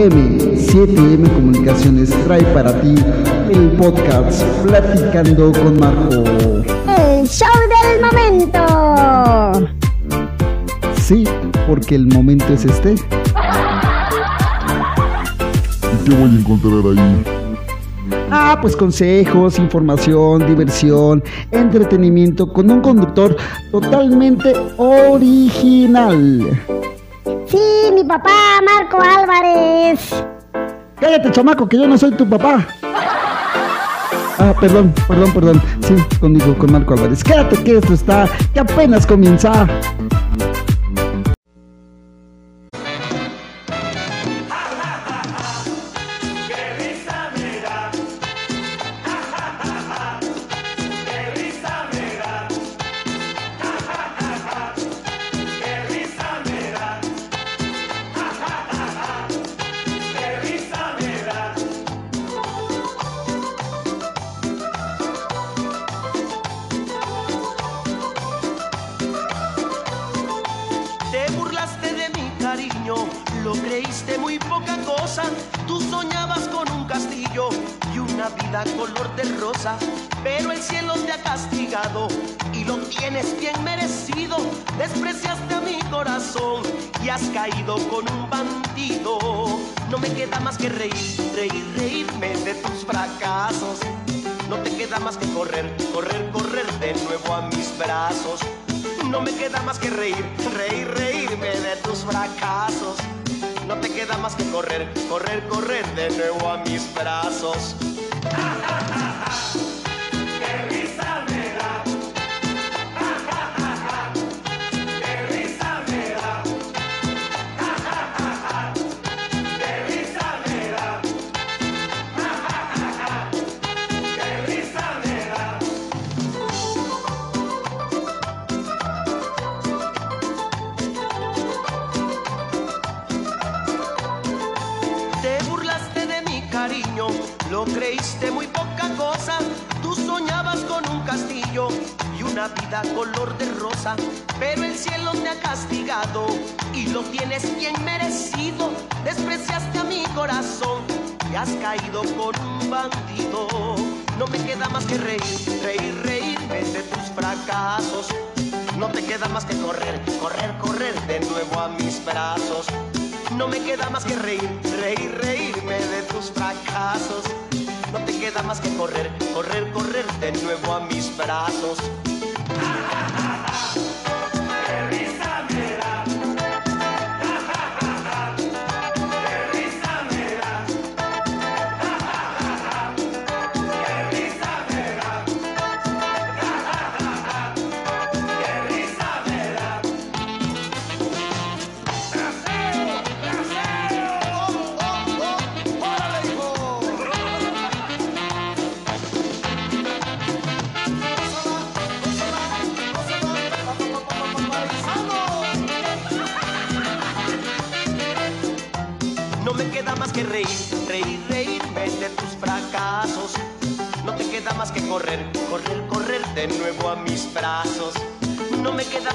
7M. 7M Comunicaciones trae para ti el podcast Platicando con Marco. El show del momento. Sí, porque el momento es este. ¿Y qué voy a encontrar ahí? Ah, pues consejos, información, diversión, entretenimiento con un conductor totalmente original. Sí, mi papá, Marco Álvarez. Cállate, chamaco, que yo no soy tu papá. Ah, perdón, perdón, perdón. Sí, conmigo, con Marco Álvarez. Quédate que esto está, que apenas comienza. Y has caído con un bandido. No me queda más que reír, reír, reírme de tus fracasos. No te queda más que correr, correr, correr de nuevo a mis brazos. No me queda más que reír, reír, reírme de tus fracasos. No te queda más que correr, correr, correr de nuevo a mis brazos. ¡Qué lo creíste muy poca cosa. Tú soñabas con un castillo y una vida color de rosa. Pero el cielo te ha castigado y lo tienes bien merecido. Despreciaste a mi corazón y has caído con un bandido. No me queda más que reír, reír, reírme de tus fracasos. No te queda más que correr, correr, correr de nuevo a mis brazos. No me queda más que reír, reír, reírme de tus fracasos. No te queda más que correr, correr, correr de nuevo a mis brazos.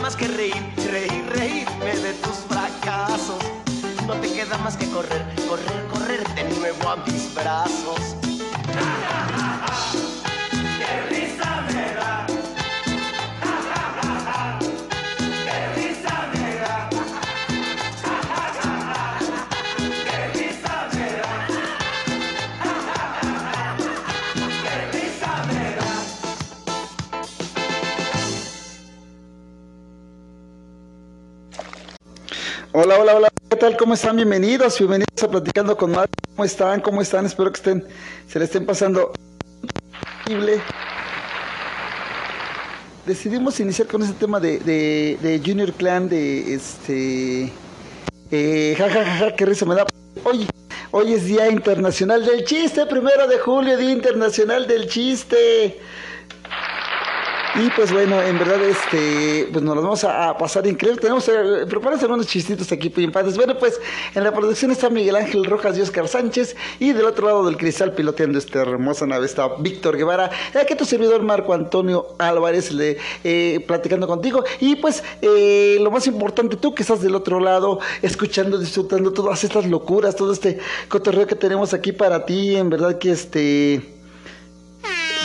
Más que reír, reír, reírme de tus fracasos. No te queda más que correr, correr, correr de nuevo a mis brazos. Hola, hola, hola. ¿Qué tal? ¿Cómo están? Bienvenidos, bienvenidos a Platicando con Marco. ¿Cómo están? ¿Cómo están? Espero que estén, se le estén pasando increíble. Decidimos iniciar con ese tema de, de, de Junior Clan, de este... Eh, ja, ja, ja, ja, qué risa me da. Hoy, hoy es Día Internacional del Chiste, primero de julio, Día Internacional del Chiste. Y pues bueno, en verdad, este, pues nos los vamos a, pasar increíble. Tenemos, eh, prepárense unos chistitos aquí, padres. Bueno, pues en la producción está Miguel Ángel Rojas y Oscar Sánchez. Y del otro lado del cristal, piloteando esta hermosa nave, está Víctor Guevara. Aquí tu servidor Marco Antonio Álvarez, le, eh, platicando contigo. Y pues, eh, lo más importante, tú que estás del otro lado, escuchando, disfrutando todas estas locuras, todo este cotorreo que tenemos aquí para ti. En verdad que este.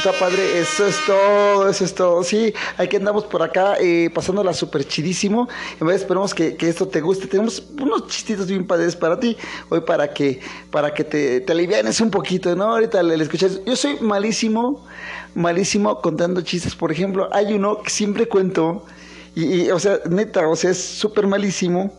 Está padre, eso es todo, eso es todo. Sí, aquí andamos por acá eh, pasándola súper chidísimo. En verdad esperemos que, que, esto te guste. Tenemos unos chistitos bien padres para ti. Hoy para que, para que te, te alivianes un poquito, ¿no? Ahorita le, le escuchas. Yo soy malísimo, malísimo contando chistes. Por ejemplo, hay uno que siempre cuento. Y, y o sea, neta, o sea, es súper malísimo.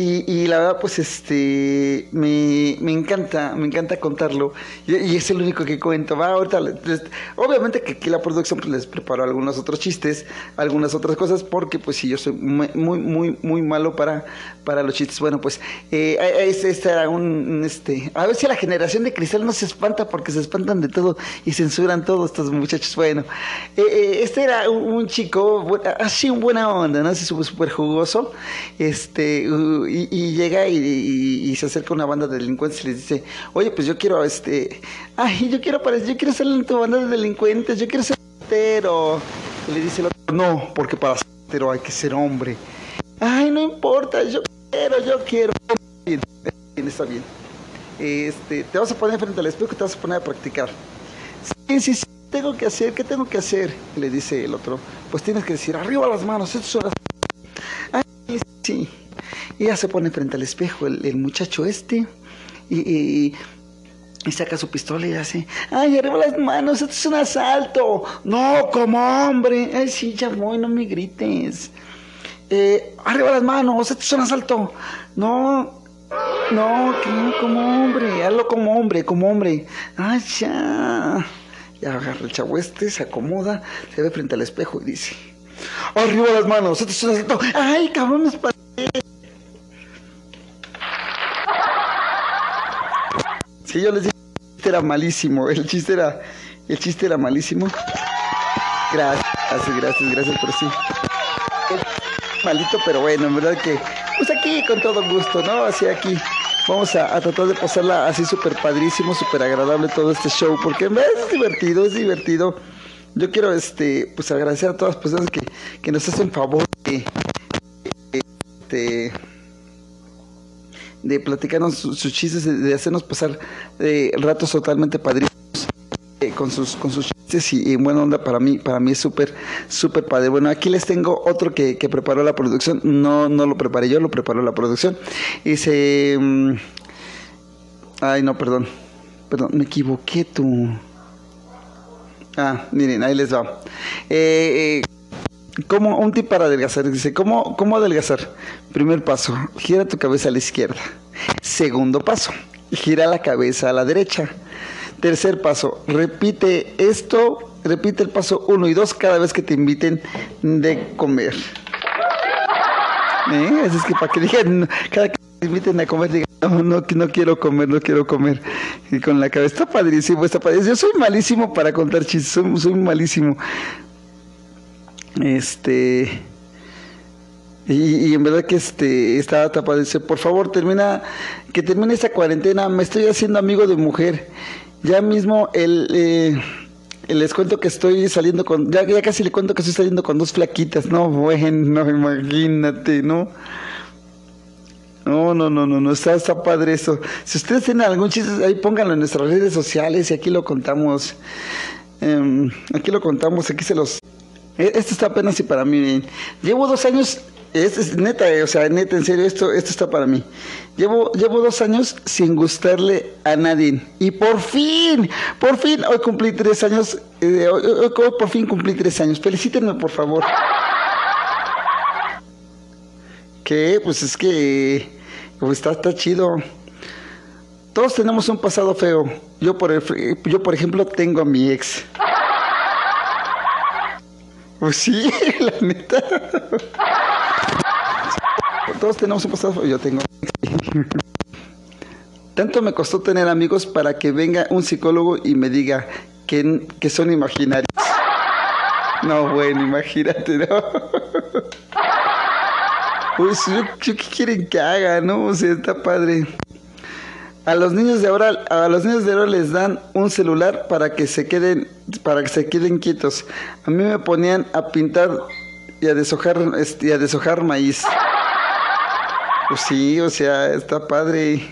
Y, y, la verdad, pues este, me, me, encanta, me encanta contarlo. Y, es el único que cuento. Va, ahorita, les, obviamente que aquí la producción pues, les preparó algunos otros chistes, algunas otras cosas, porque pues sí, yo soy muy, muy, muy malo para, para los chistes. Bueno, pues eh, este, este, era un, este, a ver si la generación de cristal no se espanta porque se espantan de todo y censuran todo estos muchachos. Bueno, eh, eh, este era un, un, chico, así un buena onda, ¿no? Así súper jugoso. Este, uh, y, llega y, se acerca una banda de delincuentes y les dice, oye, pues yo quiero, este, ay, yo quiero aparecer, yo quiero ser en tu banda de delincuentes, yo quiero ser hetero. Y le dice el otro, no, porque para ser hay que ser hombre. Ay, no importa, yo quiero, yo quiero. Bien, bien está bien. Este, te vas a poner frente al espejo y te vas a poner a practicar. Sí, sí, sí, tengo que hacer, ¿qué tengo que hacer? Le dice el otro, pues tienes que decir, arriba las manos, estas son las... Ay, sí. Y ya se pone frente al espejo el, muchacho este y, y, y, saca su pistola y hace, ay, arriba las manos, esto es un asalto. No, como hombre. Ay, sí, ya voy, no me grites. Eh, arriba las manos, esto es un asalto. No, no, que como hombre, hazlo como hombre, como hombre. Ay, ya. Ya agarra el chavo este, se acomoda, se ve frente al espejo y dice, arriba las manos, esto es un asalto. Ay, cabrón, me. Yo les dije que el chiste era malísimo. El chiste era, el chiste era malísimo. Gracias, gracias, gracias por sí. Malito, pero bueno, en verdad que, pues aquí con todo gusto, ¿no? Así aquí vamos a, tratar de pasarla así súper padrísimo, súper agradable todo este show, porque es divertido, es divertido. Yo quiero, este, pues agradecer a todas las personas que, que nos hacen favor de, de, de de platicarnos sus, chistes, de, de, hacernos pasar eh, ratos totalmente padrísimos eh, con sus con sus chistes y, y, buena onda para mí para mí es súper súper padre. Bueno, aquí les tengo otro que, que, preparó la producción, no no lo preparé yo, lo preparó la producción. Y se um, ay no, perdón. Perdón, me equivoqué tú. Ah, miren, ahí les va. Eh, eh ¿Cómo, un tip para adelgazar. Dice, ¿cómo, ¿cómo adelgazar? Primer paso, gira tu cabeza a la izquierda. Segundo paso, gira la cabeza a la derecha. Tercer paso, repite esto, repite el paso uno y dos cada vez que te inviten de comer. ¿Eh? Así es que para que digan, cada que te inviten a comer, digan, no, no, no quiero comer, no quiero comer. Y con la cabeza, está padrísimo, está padrísimo. Yo soy malísimo para contar chistes, soy malísimo. Este. Y, y, en verdad que este estaba tapado. Dice, por favor, termina, que termine esta cuarentena. Me estoy haciendo amigo de mujer. Ya mismo el, eh, les cuento que estoy saliendo con, ya, ya casi le cuento que estoy saliendo con dos flaquitas. No, bueno, no, imagínate, ¿no? No, no, no, no, no, está, está padre eso. Si ustedes tienen algún chiste, ahí pónganlo en nuestras redes sociales y aquí lo contamos. Eh, aquí lo contamos, aquí se los esto está apenas y para mí. Llevo dos años, es, es, neta, o sea, neta, en serio, esto, esto está para mí. Llevo, llevo dos años sin gustarle a nadie. Y por fin, por fin, hoy cumplí tres años, eh, hoy, hoy, hoy, por fin cumplí tres años. Felicítenme, por favor. Que, pues es que, pues está, está chido. Todos tenemos un pasado feo. Yo por, el, yo, por ejemplo, tengo a mi ex. Pues sí, la neta. Todos tenemos un pasado. Yo tengo. Tanto me costó tener amigos para que venga un psicólogo y me diga que, que son imaginarios. No, bueno, imagínate, ¿no? Pues, ¿yo, yo ¿qué quieren que haga, no? O sea, está padre. A los niños de ahora, a los niños de ahora les dan un celular para que se queden, para que se queden quietos. A mí me ponían a pintar y a deshojar, este, y a deshojar maíz. Pues sí, o sea, está padre.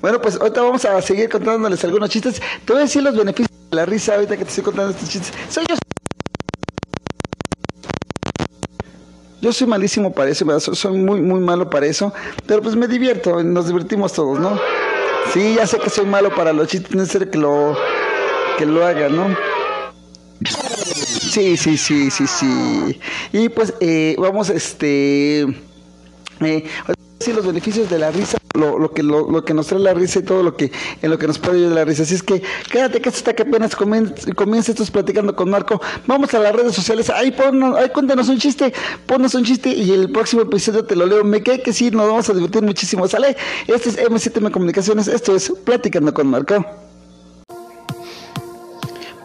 Bueno, pues ahorita vamos a seguir contándoles algunos chistes. Te voy a decir los beneficios de la risa ahorita que te estoy contando estos chistes. Soy yo. Yo soy malísimo para eso, ¿verdad? Soy- muy, muy malo para eso, pero pues me divierto, nos divertimos todos, ¿no? Sí, ya sé que soy malo para los chistes, no es necesario que lo, que lo haga, ¿no? Sí, sí, sí, sí, sí. Y pues eh, vamos, este, eh, sí, los beneficios de la risa, lo, lo que lo, lo que nos trae la risa y todo lo que en lo que nos puede ayudar la risa. Así es que quédate que está que apenas comien- comienza estos platicando con Marco. Vamos a las redes sociales. Ahí ponnos, ahí cuéntanos un chiste, ponnos un chiste y el próximo episodio te lo leo. Me quedé que sí, nos vamos a divertir muchísimo. Sale, este es M7M Comunicaciones, esto es Platicando con Marco.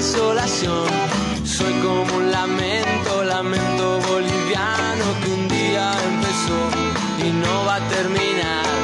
Desolación. Soy como un lamento, lamento boliviano que un día empezó y no va a terminar.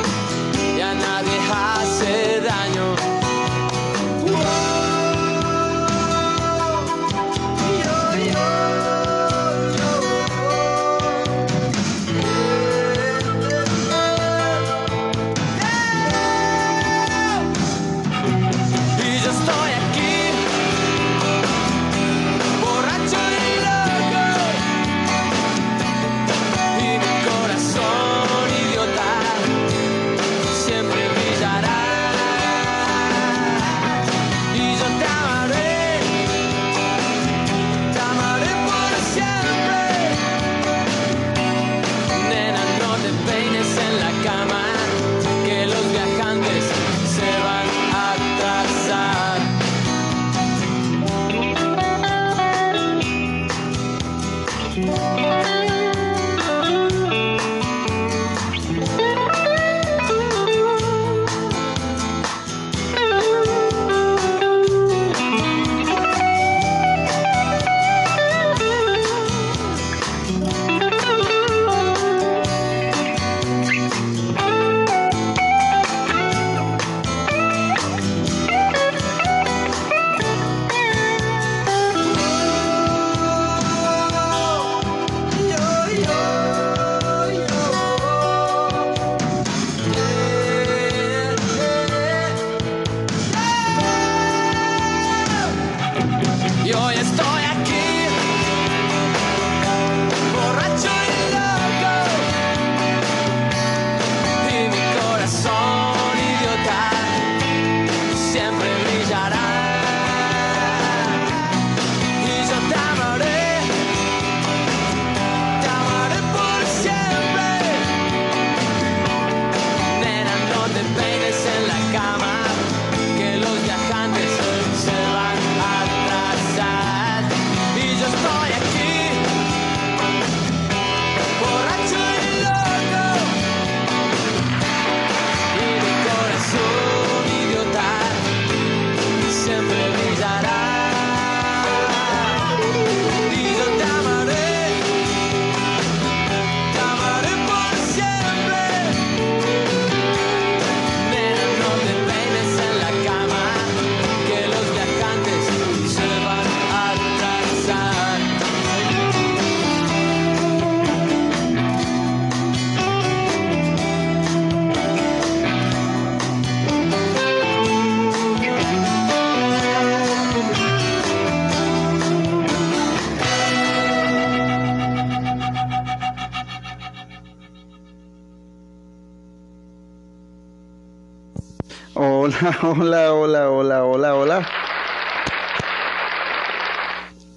Hola, hola, hola, hola, hola.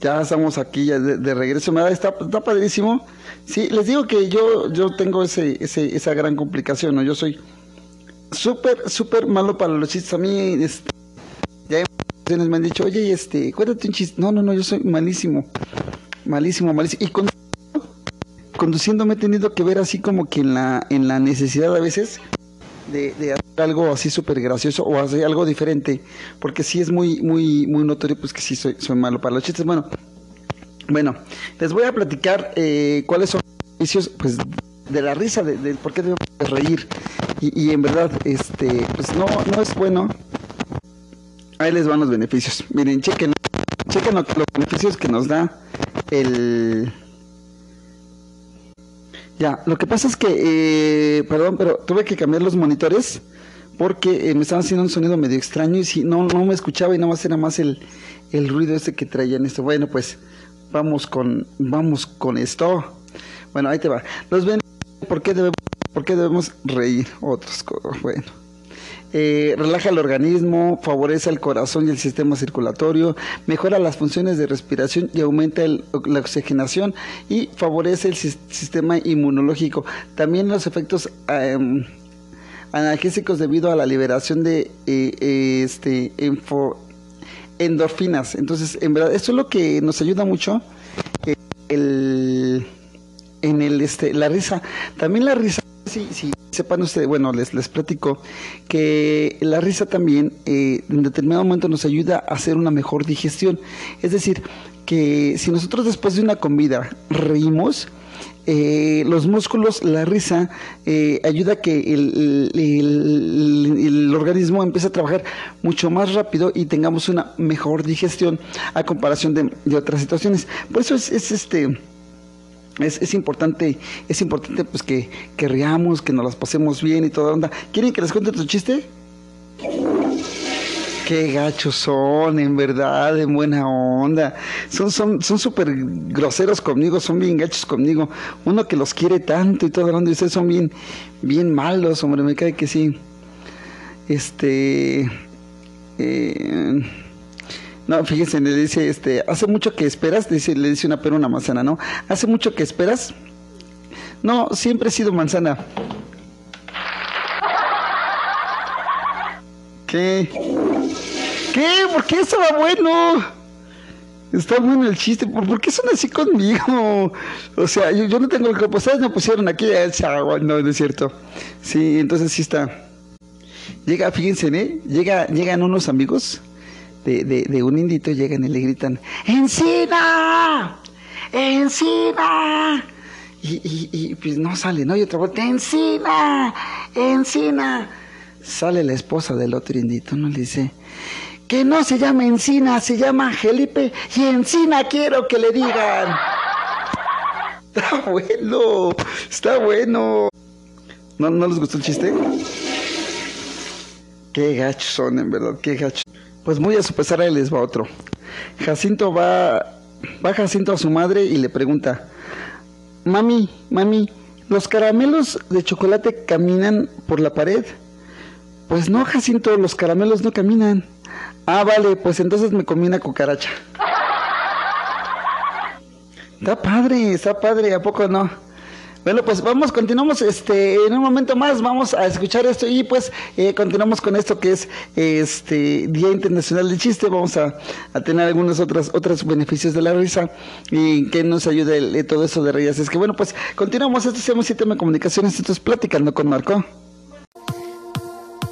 Ya estamos aquí ya de, regreso. Me da, está, padrísimo. Sí, les digo que yo, yo tengo ese, ese, esa gran complicación, ¿no? Yo soy súper, súper malo para los chistes. A mí, este, ya me han dicho, oye, este, cuéntate un chiste. No, no, no, yo soy malísimo. Malísimo, malísimo. Y con, conduciendo me he tenido que ver así como que en la, en la necesidad a veces de, hacer algo así súper gracioso o hacer algo diferente, porque sí es muy, muy, muy notorio pues que sí soy, soy malo para los chistes. Bueno, bueno, les voy a platicar eh, cuáles son los beneficios pues, de la risa, de, por qué debemos de reír. Y, y en verdad, este, pues no, no es bueno. Ahí les van los beneficios. Miren, chequen, chequen lo- los beneficios que nos da el... Ya, lo que pasa es que, eh, perdón, pero tuve que cambiar los monitores porque eh, me estaban haciendo un sonido medio extraño y si no, no me escuchaba y nada más era más el, el ruido ese que traían esto. Bueno, pues vamos con, vamos con esto. Bueno, ahí te va. Los ven, ¿por qué debemos, por qué debemos reír? Otros, bueno. Eh, relaja el organismo, favorece el corazón y el sistema circulatorio, mejora las funciones de respiración y aumenta la oxigenación y favorece el sis- sistema inmunológico. También los efectos em, analgésicos debido a la liberación de eh, este, endorfinas. Entonces, en verdad, esto es lo que nos ayuda mucho. eh, el, en el este la risa también la risa sí sí sepan ustedes bueno les les platico que la risa también eh, en determinado momento nos ayuda a hacer una mejor digestión es decir que si nosotros después de una comida reímos eh, los músculos, la risa, eh, ayuda a que el, el- el- el organismo empiece a trabajar mucho más rápido y tengamos una mejor digestión a comparación de, de otras situaciones. Por eso es, es este es, es importante, es importante pues que, que riamos, que nos las pasemos bien y toda onda. ¿Quieren que les cuente otro chiste? Qué gachos son, en verdad, en buena onda. Son son son súper groseros conmigo, son bien gachos conmigo. Uno que los quiere tanto y toda la onda, y ustedes son bien, bien malos, hombre, me cae que sí. Este... eh, no, fíjense, le dice, este, hace mucho que esperas, dice, le dice una pera una manzana, ¿no? Hace mucho que esperas. No, siempre he sido manzana. ¿Qué? ¿Qué? ¿Por qué estaba bueno? Está bueno el chiste. ¿Por, qué son así conmigo? O sea, yo, no tengo el cuerpo. Ustedes me pusieron aquí. No, no es cierto. Sí, entonces sí está. Llega, fíjense, ¿eh? Llega, llegan unos amigos de, un indito, llegan y le gritan, ¡Encina! ¡Encina! Y, y, pues no sale, ¿no? Y otra vuelta, ¡Encina! ¡Encina! Sale la esposa del otro indito, ¿no? Dice, que no se llama Encina, se llama Felipe y Encina quiero que le digan. Está bueno, está bueno. ¿No, ¿No les gustó el chiste? Qué gachos son, en verdad, qué gachos. Pues muy a su pesar, ahí les va otro. Jacinto va, va Jacinto a su madre y le pregunta, mami, mami, ¿los caramelos de chocolate caminan por la pared? Pues no, Jacinto, los caramelos no caminan. Ah, vale, pues entonces me comí una cucaracha. Está padre, está padre, ¿a poco no? Bueno, pues vamos, continuamos este, en un momento más, vamos a escuchar esto y pues eh, continuamos con esto que es este Día Internacional del Chiste, vamos a, tener algunos otros, otros beneficios de la risa y que nos ayude el- eh, todo eso de reír. Así es que bueno, pues continuamos, esto Sistema de Comunicaciones, esto es Platicando con Marco.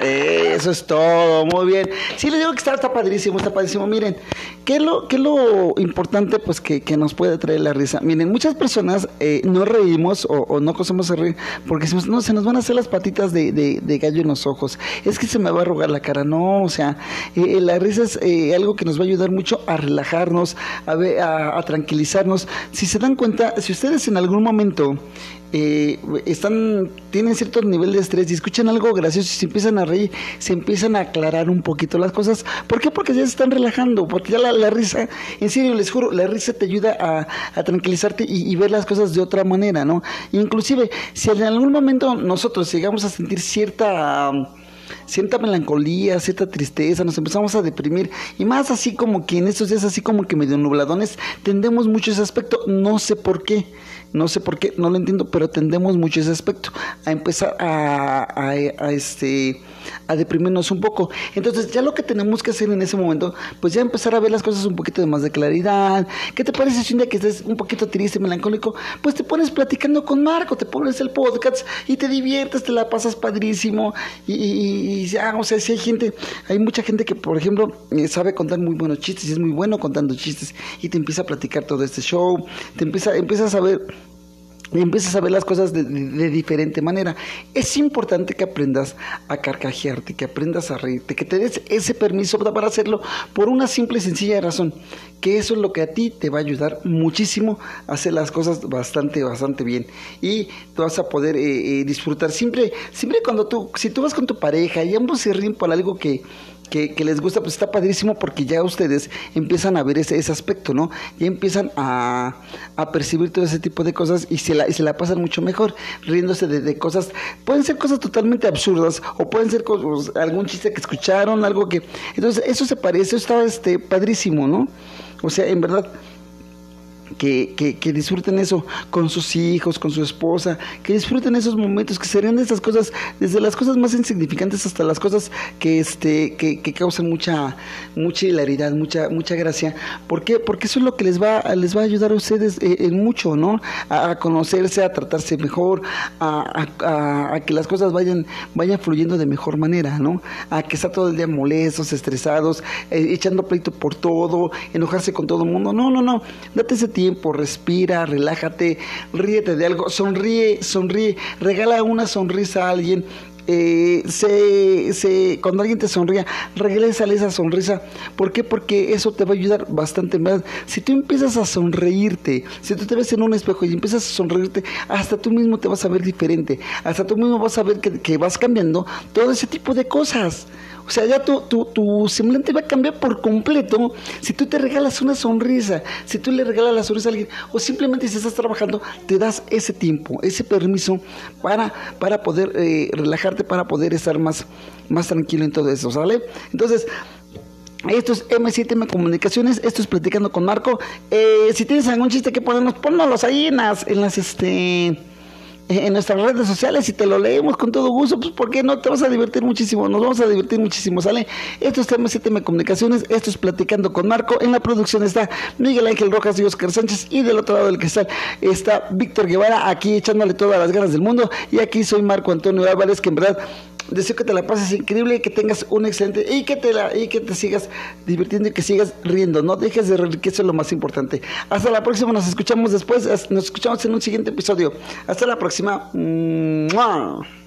Eso es todo, muy bien. Sí, le digo que está, está padrísimo, está padrísimo. Miren, ¿qué es lo, qué lo importante pues que, que nos puede traer la risa? Miren, muchas personas eh, no reímos o, no cosemos a reír porque nos- no, se nos van a hacer las patitas de, de- de gallo en los ojos. Es que se me va a arrugar la cara. No, o sea, eh, la risa es eh, algo que nos va a ayudar mucho a relajarnos, a, a, a tranquilizarnos. Si se dan cuenta, si ustedes en algún momento eh, están, tienen cierto nivel de estrés y escuchan algo gracioso y se empiezan a reír, se empiezan a aclarar un poquito las cosas. ¿Por qué? Porque ya se están relajando, porque ya la, risa, en serio, les juro, la risa te ayuda a, tranquilizarte y, y ver las cosas de otra manera, ¿no? Inclusive, si en algún momento nosotros llegamos a sentir cierta... cierta melancolía, cierta tristeza, nos empezamos a deprimir y más así como que en estos días así como que medio nubladones tendemos mucho ese aspecto, no sé por qué, no sé por qué, no lo entiendo, pero tendemos mucho ese aspecto. A empezar a, a, a, este a deprimirnos un poco. Entonces, ya lo que tenemos que hacer en ese momento, pues ya empezar a ver las cosas un poquito de más de claridad. ¿Qué te parece si un día que estés un poquito triste, melancólico, pues te pones platicando con Marco, te pones el podcast y te diviertes, te la pasas padrísimo y, y- y ya, o sea, si hay gente, hay mucha gente que, por ejemplo, eh, sabe contar muy buenos chistes y es muy bueno contando chistes y te empieza a platicar todo este show, te empieza, empiezas a ver y empiezas a ver las cosas de, de- diferente manera. Es importante que aprendas a carcajearte, que aprendas a reírte, que te des ese permiso para hacerlo por una simple y sencilla razón, que eso es lo que a ti te va a ayudar muchísimo a hacer las cosas bastante, bastante bien. Y tú vas a poder eh, eh, disfrutar. Siempre, siempre cuando tú, si tú vas con tu pareja y ambos se ríen por algo que que, les gusta, pues está padrísimo porque ya ustedes empiezan a ver ese, ese aspecto, ¿no? Ya empiezan a, a percibir todo ese tipo de cosas y se la, y se la pasan mucho mejor, riéndose de, de cosas, pueden ser cosas totalmente absurdas o pueden ser cosas- algún chiste que escucharon, algo que... Entonces, eso se parece, eso está este, padrísimo, ¿no? O sea, en verdad que, que, que disfruten eso con sus hijos, con su esposa, que disfruten esos momentos, que se rían de esas cosas, desde las cosas más insignificantes hasta las cosas que este, que, que causan mucha, mucha hilaridad, mucha, mucha gracia. ¿Por qué? Porque eso es lo que les va, les va a ayudar a ustedes eh, en mucho, ¿no? A, a conocerse, a tratarse mejor, a, a- que las cosas vayan, vayan fluyendo de mejor manera, ¿no? A que está todo el día molestos, estresados, eh, echando pleito por todo, enojarse con todo el mundo. No, no, no. Date ese tiempo, respira, relájate, ríete de algo, sonríe, sonríe, regala una sonrisa a alguien. Eh, se, se, cuando alguien te sonría, regrésale esa sonrisa. ¿Por qué? Porque eso te va a ayudar bastante más. Si tú empiezas a sonreírte, si tú te ves en un espejo y empiezas a sonreírte, hasta tú mismo te vas a ver diferente. Hasta tú mismo vas a ver que, que vas cambiando todo ese tipo de cosas. O sea, ya tu, tu, tu semblante va a cambiar por completo si tú te regalas una sonrisa, si tú le regalas la sonrisa a alguien, o simplemente si estás trabajando, te das ese tiempo, ese permiso para, para poder eh, relajarte, para poder estar más, más tranquilo en todo eso, ¿sale? Entonces, esto es M7M Comunicaciones, esto es Platicando con Marco. Eh, si tienes algún chiste que ponernos, ponnos ahí en las, en las este en nuestras redes sociales y te lo leemos con todo gusto, pues ¿por qué no? Te vas a divertir muchísimo, nos vamos a divertir muchísimo, ¿sale? Esto es M7M Comunicaciones, esto es Platicando con Marco, en la producción está Miguel Ángel Rojas y Oscar Sánchez y del otro lado del cristal está Víctor Guevara, aquí echándole todas las ganas del mundo y aquí soy Marco Antonio Álvarez, que en verdad deseo que te la pases increíble, que tengas un excelente y que te la y que te sigas divirtiendo y que sigas riendo, no dejes de reír, que eso es lo más importante. Hasta la próxima, nos escuchamos después, nos escuchamos en un siguiente episodio. Hasta la próxima. ¡Mua!